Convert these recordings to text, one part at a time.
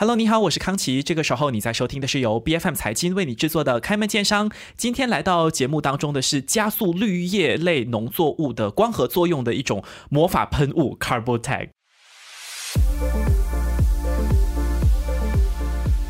Hello，你好，我是康琪。这个时候你在收听的是由 B F M 财经为你制作的开门见商。今天来到节目当中的是加速绿叶类农作物的光合作用的一种魔法喷雾 Carbotag。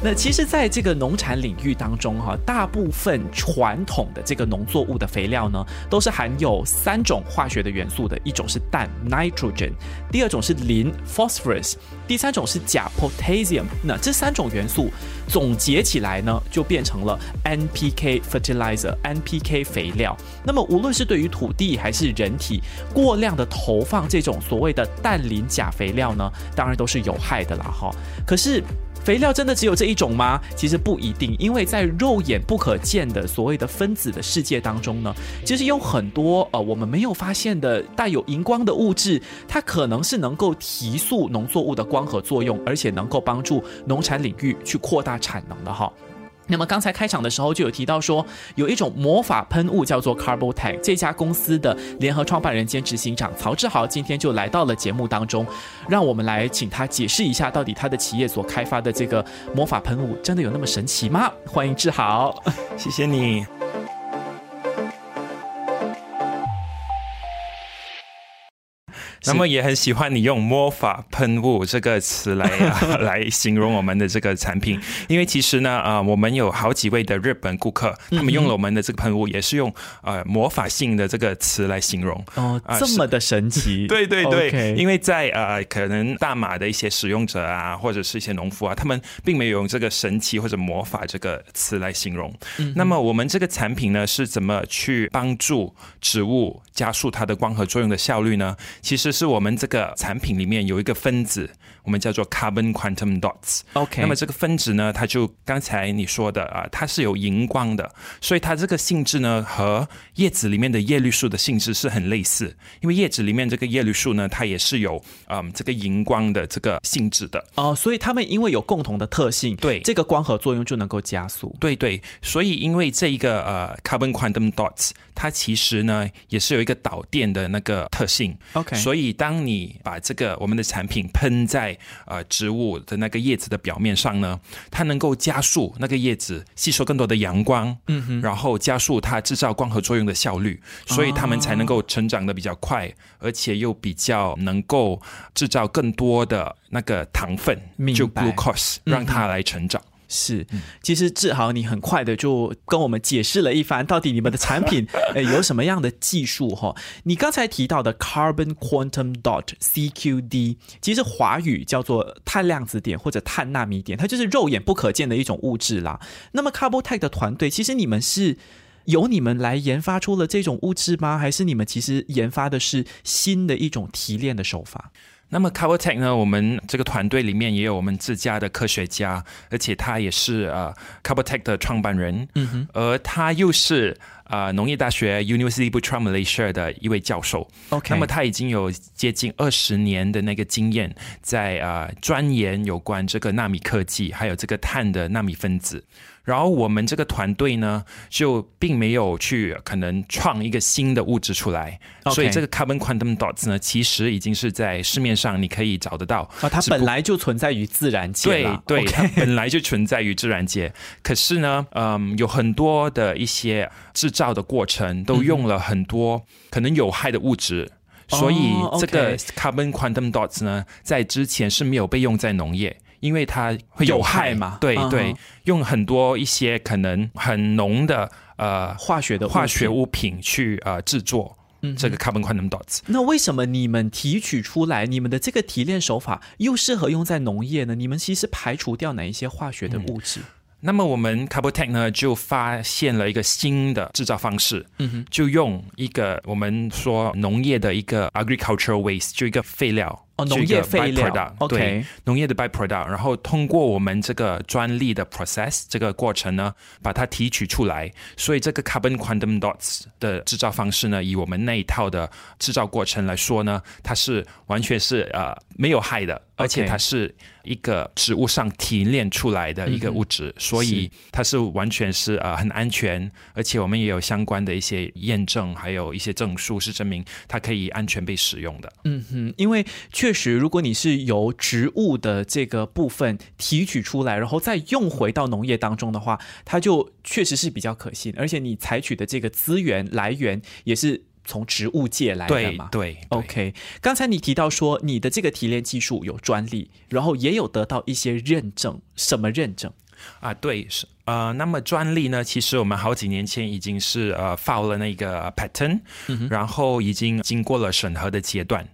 那其实，在这个农产领域当中，哈，大部分传统的这个农作物的肥料呢，都是含有三种化学的元素的，一种是氮 （nitrogen），第二种是磷 （phosphorus），第三种是钾 （potassium）。那这三种元素总结起来呢，就变成了 NPK fertilizer（NPK 肥料）。那么，无论是对于土地还是人体，过量的投放这种所谓的氮磷钾肥料呢，当然都是有害的啦，哈。可是，肥料真的只有这一种吗？其实不一定，因为在肉眼不可见的所谓的分子的世界当中呢，其实有很多呃我们没有发现的带有荧光的物质，它可能是能够提速农作物的光合作用，而且能够帮助农产领域去扩大产能的哈。那么刚才开场的时候就有提到说，有一种魔法喷雾叫做 Carbotag，这家公司的联合创办人兼执行长曹志豪今天就来到了节目当中，让我们来请他解释一下，到底他的企业所开发的这个魔法喷雾真的有那么神奇吗？欢迎志豪，谢谢你。那么也很喜欢你用“魔法喷雾”这个词来 来形容我们的这个产品，因为其实呢，啊，我们有好几位的日本顾客，他们用了我们的这个喷雾，也是用呃魔法性的这个词来形容。哦，这么的神奇？对对对，因为在呃可能大马的一些使用者啊，或者是一些农夫啊，他们并没有用这个神奇或者魔法这个词来形容。那么我们这个产品呢，是怎么去帮助植物加速它的光合作用的效率呢？其实。是我们这个产品里面有一个分子，我们叫做 carbon quantum dots。OK，那么这个分子呢，它就刚才你说的啊，它是有荧光的，所以它这个性质呢和叶子里面的叶绿素的性质是很类似。因为叶子里面这个叶绿素呢，它也是有嗯这个荧光的这个性质的哦，所以它们因为有共同的特性，对这个光合作用就能够加速。对对，所以因为这一个呃 carbon quantum dots，它其实呢也是有一个导电的那个特性。OK，所以。所以，当你把这个我们的产品喷在呃植物的那个叶子的表面上呢，它能够加速那个叶子吸收更多的阳光，嗯哼，然后加速它制造光合作用的效率，所以它们才能够成长的比较快，而且又比较能够制造更多的那个糖分，就 glucose，让它来成长。是，其实志豪，你很快的就跟我们解释了一番，到底你们的产品诶 有什么样的技术哈？你刚才提到的 Carbon Quantum Dot（CQD），其实华语叫做碳量子点或者碳纳米点，它就是肉眼不可见的一种物质啦。那么 Carbotech 的团队，其实你们是由你们来研发出了这种物质吗？还是你们其实研发的是新的一种提炼的手法？那么 CoverTech 呢？我们这个团队里面也有我们自家的科学家，而且他也是呃 CoverTech 的创办人，嗯哼，而他又是啊农业大学 University Putra Malaysia 的一位教授。OK，那么他已经有接近二十年的那个经验，在啊钻研有关这个纳米科技，还有这个碳的纳米分子。然后我们这个团队呢，就并没有去可能创一个新的物质出来，所以这个 carbon quantum dots 呢，其实已经是在市面上你可以找得到。啊，它本来就存在于自然界。对对，它本来就存在于自然界。可是呢，嗯，有很多的一些制造的过程都用了很多可能有害的物质，所以这个 carbon quantum dots 呢，在之前是没有被用在农业。因为它会有害嘛，对对，用很多一些可能很浓的呃化学的化学物品去呃制作这个 carbon quantum dots。那为什么你们提取出来你们的这个提炼手法又适合用在农业呢？你们其实排除掉哪一些化学的物质？那么我们 Carbotech 呢就发现了一个新的制造方式，嗯哼，就用一个我们说农业的一个 agricultural waste，就一个废料。农业废料，对，农业的 byproduct，然后通过我们这个专利的 process 这个过程呢，把它提取出来。所以这个 carbon quantum dots 的制造方式呢，以我们那一套的制造过程来说呢，它是完全是呃没有害的，而且它是一个植物上提炼出来的一个物质，所以它是完全是呃很安全，而且我们也有相关的一些验证，还有一些证书是证明它可以安全被使用的。嗯哼，因为确。确实，如果你是由植物的这个部分提取出来，然后再用回到农业当中的话，它就确实是比较可信，而且你采取的这个资源来源也是从植物界来的嘛。对对对 OK，刚才你提到说你的这个提炼技术有专利，然后也有得到一些认证，什么认证？啊，对，是呃，那么专利呢？其实我们好几年前已经是呃 file 了那个 patent，、然后已经经过了审核的阶段。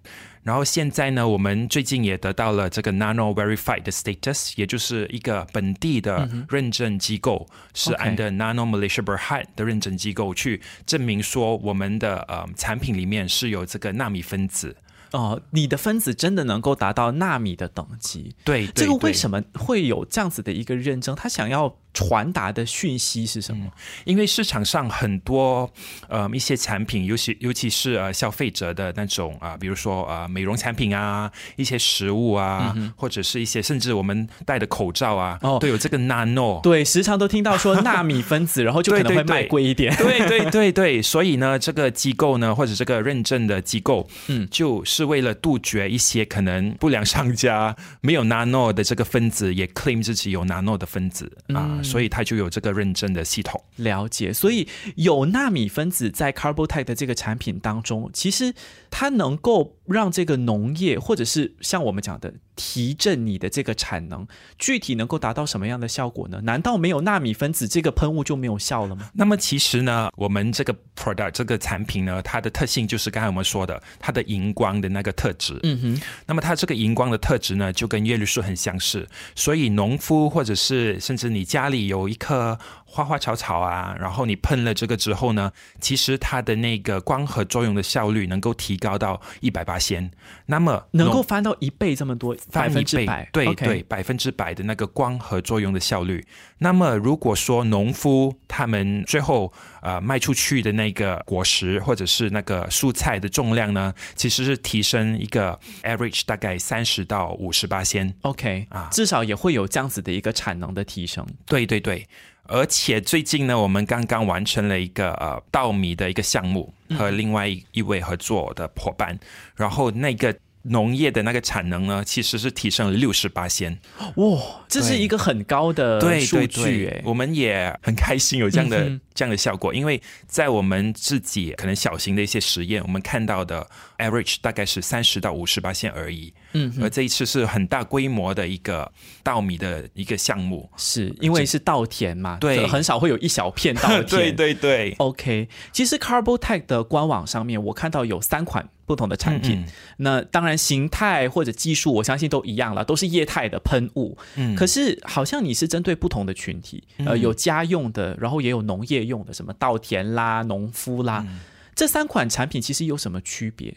然后现在呢，我们最近也得到了这个 Nano Verified 的 status，也就是一个本地的认证机构，是 under Nano Malaysia Berhad 的认证机构去证明说我们的呃产品里面是有这个纳米分子。哦，你的分子真的能够达到纳米的等级？对，这个为？什么会有这样子的一个认证？他想要传达的讯息是什么？因为市场上很多呃一些产品，尤其尤其是呃消费者的那种啊、比如说呃美容产品啊，一些食物啊，或者是一些甚至我们戴的口罩啊，哦。都有这个 nano。对，时常都听到说纳米分子，然后就可能会卖贵一点。对对对。对，所以呢，这个机构呢，或者这个认证的机构，嗯。嗯，就是为了杜绝一些可能不良商家没有 nano 的这个分子，也 claim 自己有 nano 的分子啊、所以它就有这个认证的系统。了解，所以有纳米分子在 Carbotech 的这个产品当中，其实它能够让这个农业，或者是像我们讲的提振你的这个产能，具体能够达到什么样的效果呢？难道没有纳米分子，这个喷雾就没有效了吗？那么其实呢，我们这个 product 这个产品呢，它的特性就是刚才我们说的，它的荧光的那个特质。嗯哼，那么它这个荧光的特质呢，就跟叶绿素很相似，所以农夫或者是甚至你家里有一颗花花草草啊，然后你喷了这个之后呢，其实它的那个光合作用的效率能够提高到一百八仙，那么能够翻到一倍这么多，翻一倍百，对对，百分之百的那个光合作用的效率。那么如果说农夫他们最后呃卖出去的那个果实或者是那个蔬菜的重量呢，其实是提升一个 average 大概三十到五十八仙。OK 啊至少也会有这样子的一个产能的提升。对对对，而且最近呢，我们刚刚完成了一个呃稻米的一个项目，和另外一一位合作的伙伴，然后那个。农业的那个产能呢，其实是提升了六十八仙，哇，这是一个很高的对数对据哎对，。我们也很开心有这样的、嗯这样的效果，因为在我们自己可能小型的一些实验，我们看到的 average 大概是三十到五十八线而已，嗯而这一次是很大规模的一个稻米的一个项目，是因为是稻田嘛，对很少会有一小片稻田。对对对，OK，其实 Carbotech 的官网上面，我看到有三款不同的产品。嗯那当然形态或者技术，我相信都一样了，都是液态的喷雾。嗯可是好像你是针对不同的群体，呃，有家用的，然后也有农业用的，什么稻田啦、农夫啦。嗯这三款产品其实有什么区别？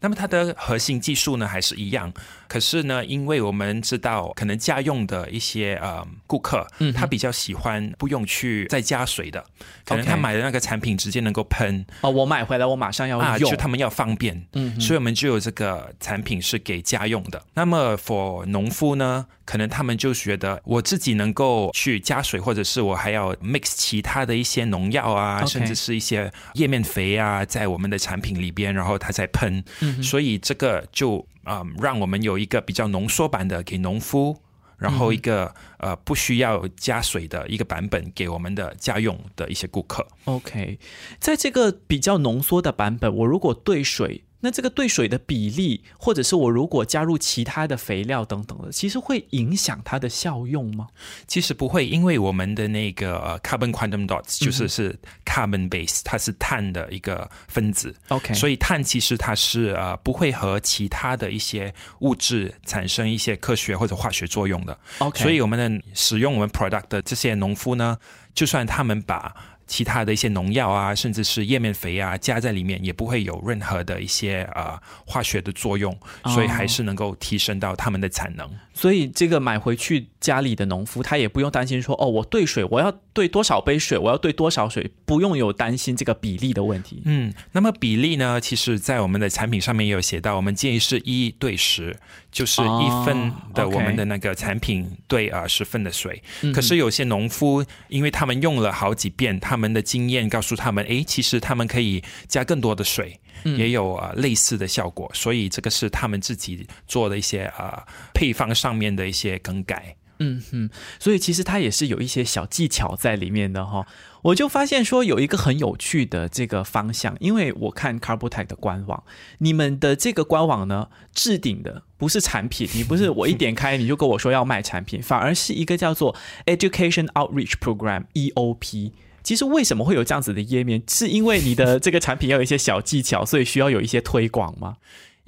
那么它的核心技术呢还是一样，可是呢，因为我们知道可能家用的一些呃顾客，嗯他比较喜欢不用去再加水的，可能他买的那个产品直接能够喷。哦，我买回来我马上要啊，用。就他们要方便，嗯所以我们就有这个产品是给家用的。那么 for 农夫呢，可能他们就觉得我自己能够去加水，或者是我还要 mix 其他的一些农药啊甚至是一些叶面肥啊，在我们的产品里边，然后它再喷。嗯所以这个就啊、嗯让我们有一个比较浓缩版的给农夫。然后一个、呃不需要加水的一个版本给我们的家用的一些顾客。OK，在这个比较浓缩的版本，我如果兑水，那这个兑水的比例，或者是我如果加入其他的肥料等等的，其实会影响它的效用吗？其实不会，因为我们的那个呃 carbon quantum dots 就是是 carbon base，、它是碳的一个分子 OK，所以碳其实它是呃不会和其他的一些物质产生一些科学或者化学作用的。OK，所以我们的使用我们 product 的这些农夫呢，就算他们把其他的一些农药啊，甚至是叶面肥啊加在里面，也不会有任何的一些呃化学的作用，所以还是能够提升到他们的产能。所以这个买回去家里的农夫，他也不用担心说，哦，我兑水，我要兑多少杯水，我要兑多少水，不用有担心这个比例的问题。嗯，那么比例呢？其实，在我们的产品上面也有写到，我们建议是一对十，就是一份的我们的那个产品兑啊十份的水。嗯可是有些农夫，因为他们用了好几遍，他们的经验告诉他们，诶，其实他们可以加更多的水。也有啊类似的效果，所以这个是他们自己做的一些啊配方上面的一些更改。嗯哼，所以其实它也是有一些小技巧在里面的哈。我就发现说有一个很有趣的这个方向，因为我看 Carbotech 的官网，你们的这个官网呢置顶的不是产品，你不是我一点开你就跟我说要卖产品，反而是一个叫做 Education Outreach Program EOP。其实为什么会有这样子的页面？是因为你的这个产品要有一些小技巧，所以需要有一些推广吗？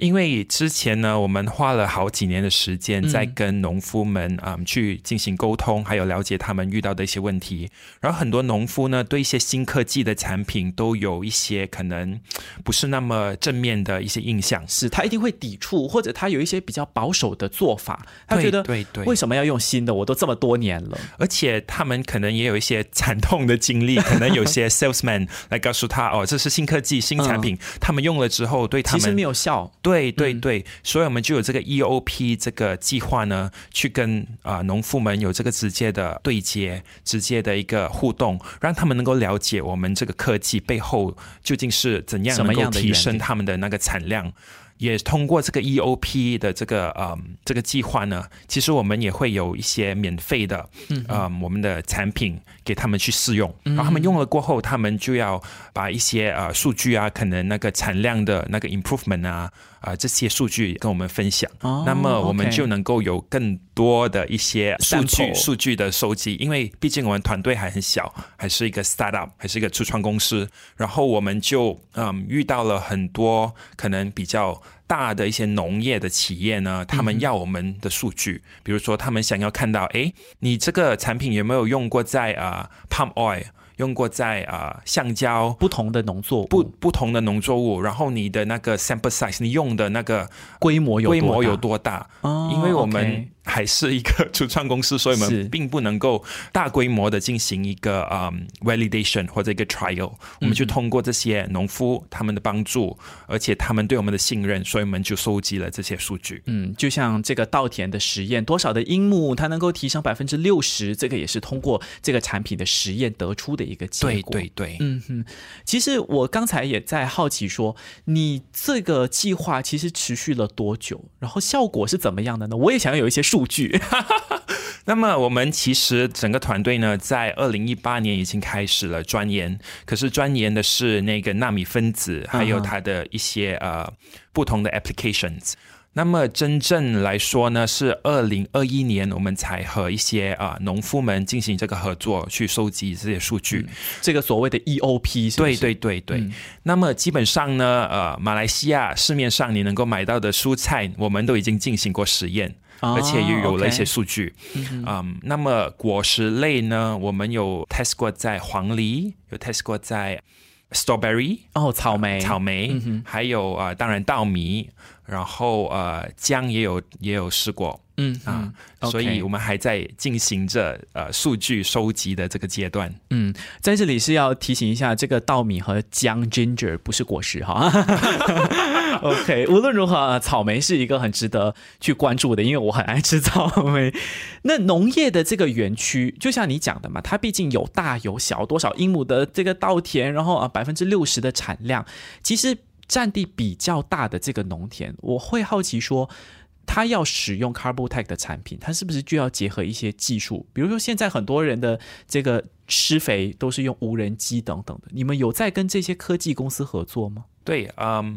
因为之前呢，我们花了好几年的时间在跟农夫们啊去进行沟通，还有了解他们遇到的一些问题。然后很多农夫呢，对一些新科技的产品都有一些可能不是那么正面的一些印象，是他一定会抵触，或者他有一些比较保守的做法。他觉得对对，为什么要用新的？我都这么多年了，而且他们可能也有一些惨痛的经历，可能有些 salesman 来告诉他哦，这是新科技、新产品，他们用了之后对他们其实没有效。对对对对，所以我们就有这个 EOP 这个计划呢，去跟啊农夫们有这个直接的对接，直接的一个互动，让他们能够了解我们这个科技背后究竟是怎样能够提升他们的那个产量。也通过这个 EOP 的这个呃这个计划呢，其实我们也会有一些免费的呃我们的产品给他们去试用，然后他们用了过后，他们就要把一些呃数据啊，可能那个产量的那个 improvement 啊啊这些数据跟我们分享，那么我们就能够有更多的一些数据数据的收集，因为毕竟我们团队还很小，还是一个 startup，还是一个初创公司，然后我们就嗯遇到了很多可能比较。大的一些农业的企业呢，他们要我们的数据，比如说他们想要看到，哎，你这个产品有没有用过在啊 palm oil，用过在啊橡胶，不同的农作物，不不同的农作物，然后你的那个 sample size，你用的那个规模有规模有多大？哦，因为我们。还是一个初创公司，所以我们并不能够大规模的进行一个嗯 validation 或者一个 trial。我们就通过这些农夫他们的帮助，而且他们对我们的信任，所以我们就收集了这些数据。嗯，就像这个稻田的实验，多少的樱木它能够提升百分之六十，这个也是通过这个产品的实验得出的一个结果。对对对，嗯哼。其实我刚才也在好奇说，你这个计划其实持续了多久？然后效果是怎么样的呢？我也想要有一些数。据。那么我们其实整个团队呢，在二零一八年已经开始了钻研，可是钻研的是那个纳米分子，还有它的一些呃不同的 applications。那么真正来说呢，是二零二一年我们才和一些啊农夫们进行这个合作，去收集这些数据。这个所谓的 EOP，对对对对。那么基本上呢，呃，马来西亚市面上你能够买到的蔬菜，我们都已经进行过实验。而且又有了一些数据，嗯，那么果实类呢，我们有 test 过在黄梨，有 test 过在 strawberry，哦，草莓，草莓，还有啊，当然稻米，然后呃，姜也有也有试过。嗯啊，所以我们还在进行着呃数据收集的这个阶段。嗯，在这里是要提醒一下，这个稻米和姜 ginger 不是果实哈。OK，无论如何，草莓是一个很值得去关注的，因为我很爱吃草莓。那农业的这个园区，就像你讲的嘛，它毕竟有大有小，多少英亩的这个稻田，然后啊百分之六十的产量，其实占地比较大的这个农田，我会好奇说。他要使用 Carbotech 的产品，他是不是就要结合一些技术？比如说，现在很多人的这个施肥都是用无人机等等的。你们有在跟这些科技公司合作吗？对，嗯，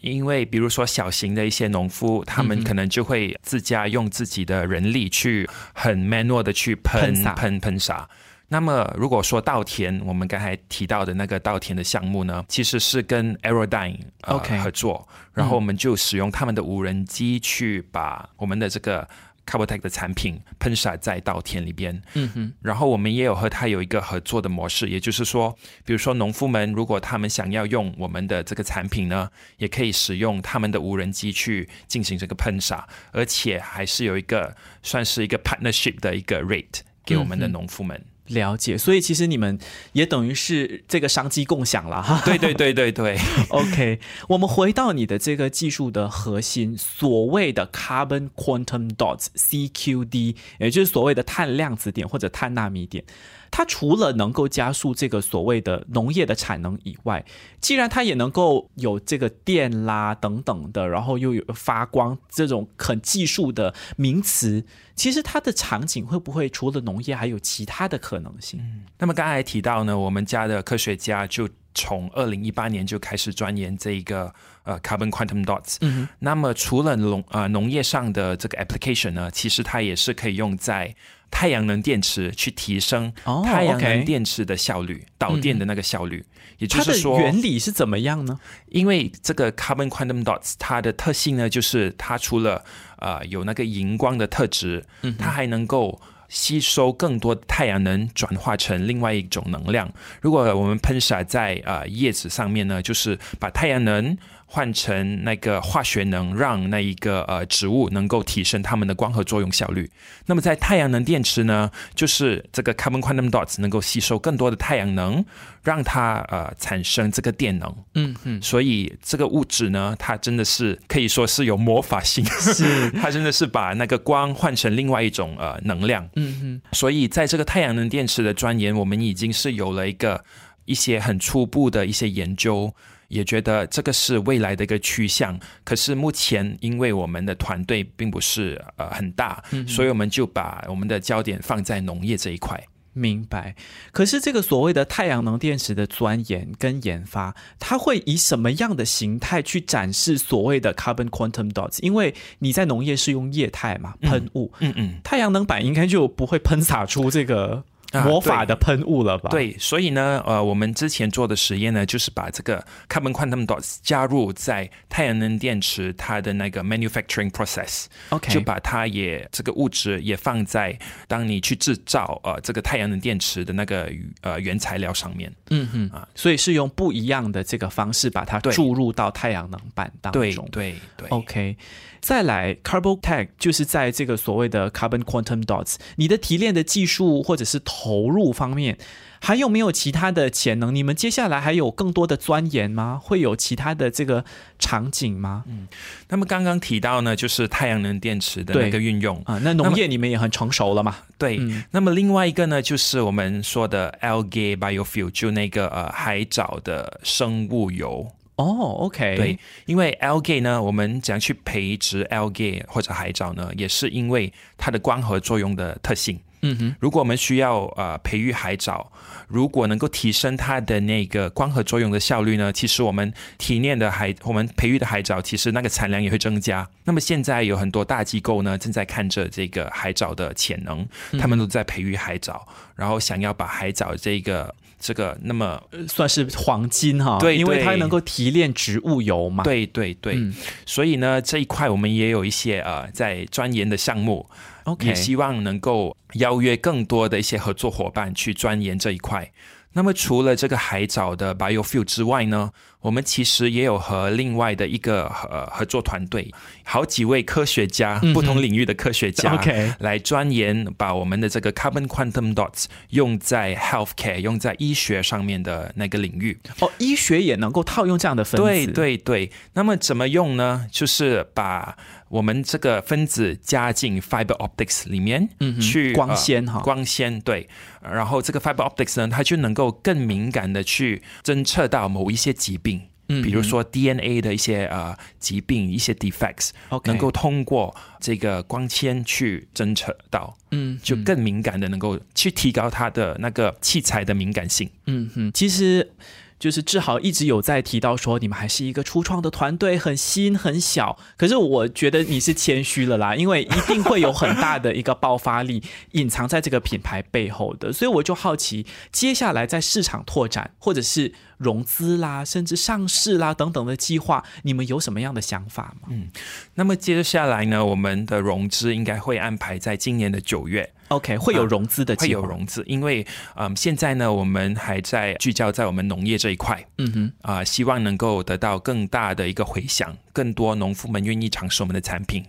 因为比如说小型的一些农夫，他们可能就会自家用自己的人力去很 manual 的去喷喷喷洒。那么，如果说稻田，我们刚才提到的那个稻田的项目呢，其实是跟 Aerodyne OK 合作，然后我们就使用他们的无人机去把我们的这个 Carbotech 的产品喷洒在稻田里边。嗯哼，然后我们也有和他有一个合作的模式，也就是说，比如说农夫们如果他们想要用我们的这个产品呢，也可以使用他们的无人机去进行这个喷洒，而且还是有一个算是一个 partnership 的一个 rate 给我们的农夫们。了解，所以其实你们也等于是这个商机共享了哈。对对对对对。OK，我们回到你的这个技术的核心，所谓的 Carbon Quantum Dots (CQD)，也就是所谓的碳量子点或者碳纳米点。它除了能够加速这个所谓的农业的产能以外，既然它也能够有这个电啦等等的，然后又有发光这种很技术的名词，其实它的场景会不会除了农业还有其他的可能性？那么刚才提到呢，我们家的科学家就从二零一八年就开始钻研这个呃 carbon quantum dots。嗯，那么除了农呃农业上的这个 application 呢，其实它也是可以用在太阳能电池去提升哦太阳能电池的效率，导电的那个效率。也就是说，原理是怎么样呢？因为这个 carbon quantum dots 它的特性呢，就是它除了呃有那个荧光的特质，它还能够吸收更多的太阳能，转化成另外一种能量。如果我们喷洒在呃叶子上面呢，就是把太阳能。换成那个化学能，让那一个呃植物能够提升它们的光合作用效率。那么在太阳能电池呢，就是这个 carbon quantum dots 能够吸收更多的太阳能，让它呃产生这个电能。嗯嗯，所以这个物质呢，它真的是可以说是有魔法性，是 它真的是把那个光换成另外一种呃能量。嗯嗯，所以在这个太阳能电池的钻研，我们已经是有了一个一些很初步的一些研究。也觉得这个是未来的一个趋向，可是目前因为我们的团队并不是呃很大，所以我们就把我们的焦点放在农业这一块。明白。可是这个所谓的太阳能电池的钻研跟研发，它会以什么样的形态去展示所谓的 carbon quantum dots？因为你在农业是用液态嘛，喷雾，嗯嗯，太阳能板应该就不会喷洒出这个啊魔法的喷雾了吧？，对，所以呢，呃，我们之前做的实验呢，就是把这个 carbon quantum dots 加入在太阳能电池它的那个 manufacturing process，OK 就把它也这个物质也放在当你去制造呃这个太阳能电池的那个呃原材料上面。嗯哼啊，所以是用不一样的这个方式把它注入到太阳能板当中。对对。OK，再来 Carbon Tech 就是在这个所谓的 Carbon Quantum Dots，你的提炼的技术或者是投入方面，还有没有其他的潜能？你们接下来还有更多的钻研吗？会有其他的这个场景吗？嗯那么刚刚提到呢，就是太阳能电池的对那个运用。啊，那农业你们也很成熟了嘛？对，那么另外一个呢，就是我们说的 algae biofuel，就那个呃海藻的生物油。哦，OK，对，因为 algae 呢，我们怎样去培植 algae 或者海藻呢，也是因为它的光合作用的特性。嗯哼，如果我们需要呃培育海藻，如果能够提升它的那个光合作用的效率呢，其实我们提炼的海，我们培育的海藻，其实那个产量也会增加。那么现在有很多大机构呢，正在看着这个海藻的潜能，他们都在培育海藻，然后想要把海藻这个这个那么呃算是黄金哈，对因为它能够提炼植物油嘛。，对对对，嗯所以呢这一块我们也有一些呃在钻研的项目。，OK，也希望能够邀约更多的一些合作伙伴去钻研这一块。那么除了这个海藻的 biofuel 之外呢，我们其实也有和另外的一个呃合作团队，好几位科学家，不同领域的科学家 OK 来钻研，把我们的这个 carbon quantum dots 用在 healthcare，用在医学上面的那个领域。哦，医学也能够套用这样的分子，对对对，那么怎么用呢？就是把我们这个分子加进 fiber optics 里面，嗯去光纤哈。呃光纤对，然后这个 fiber optics 呢，它就能够更敏感的去侦测到某一些疾病。嗯比如说 DNA 的一些呃疾病、一些 defects，OK 能够通过这个光纤去侦测到，嗯，就更敏感的能够去提高它的那个器材的敏感性。嗯哼，其实就是志豪一直有在提到说，你们还是一个初创的团队，很新很小。可是我觉得你是谦虚了啦，因为一定会有很大的一个爆发力隐藏在这个品牌背后的。所以我就好奇，接下来在市场拓展或者是融资啦，甚至上市啦等等的计划，你们有什么样的想法吗？嗯那么接下来呢，我们的融资应该会安排在今年的九月。OK，会有融资的会计划，有融资，因为嗯，现在呢，我们还在聚焦在我们农业这一块，嗯哼，啊、希望能够得到更大的一个回响，更多农夫们愿意尝试我们的产品。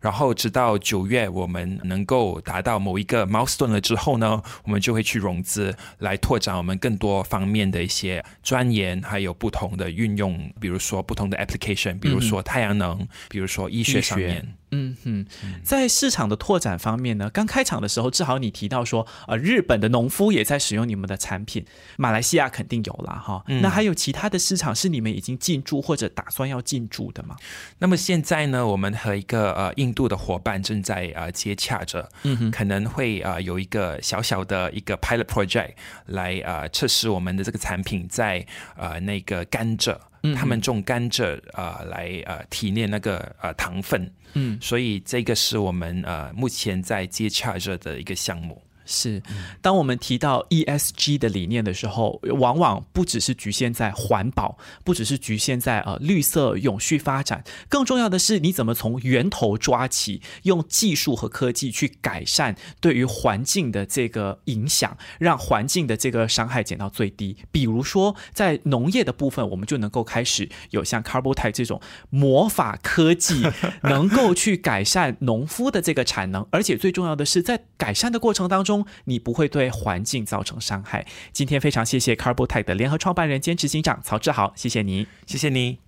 然后直到九月我们能够达到某一个 milestone 了之后呢，我们就会去融资来拓展我们更多方面的一些钻研，还有不同的运用，比如说不同的 application，比如说太阳能，比如说医学上面。嗯哼，在市场的拓展方面呢，刚开场的时候，志豪你提到说，呃，日本的农夫也在使用你们的产品，马来西亚肯定有啦哈。那还有其他的市场是你们已经进驻或者打算要进驻的吗？那么现在呢，我们和一个呃印度的伙伴正在呃接洽着，嗯哼，可能会呃有一个小小的一个 pilot project 来呃测试我们的这个产品在呃那个甘蔗。他们种甘蔗啊，来呃提炼那个呃糖分，嗯，所以这个是我们呃目前在接洽着的一个项目。是，当我们提到 ESG 的理念的时候，往往不只是局限在环保，不只是局限在呃绿色永续发展，更重要的是你怎么从源头抓起，用技术和科技去改善对于环境的这个影响，让环境的这个伤害减到最低。比如说在农业的部分，我们就能够开始有像 Carbotite 这种魔法科技，能够去改善农夫的这个产能，而且最重要的是在改善的过程当中。你不会对环境造成伤害。今天非常谢谢 Carbotech 的联合创办人兼执行长曹志豪，谢谢你，谢谢你。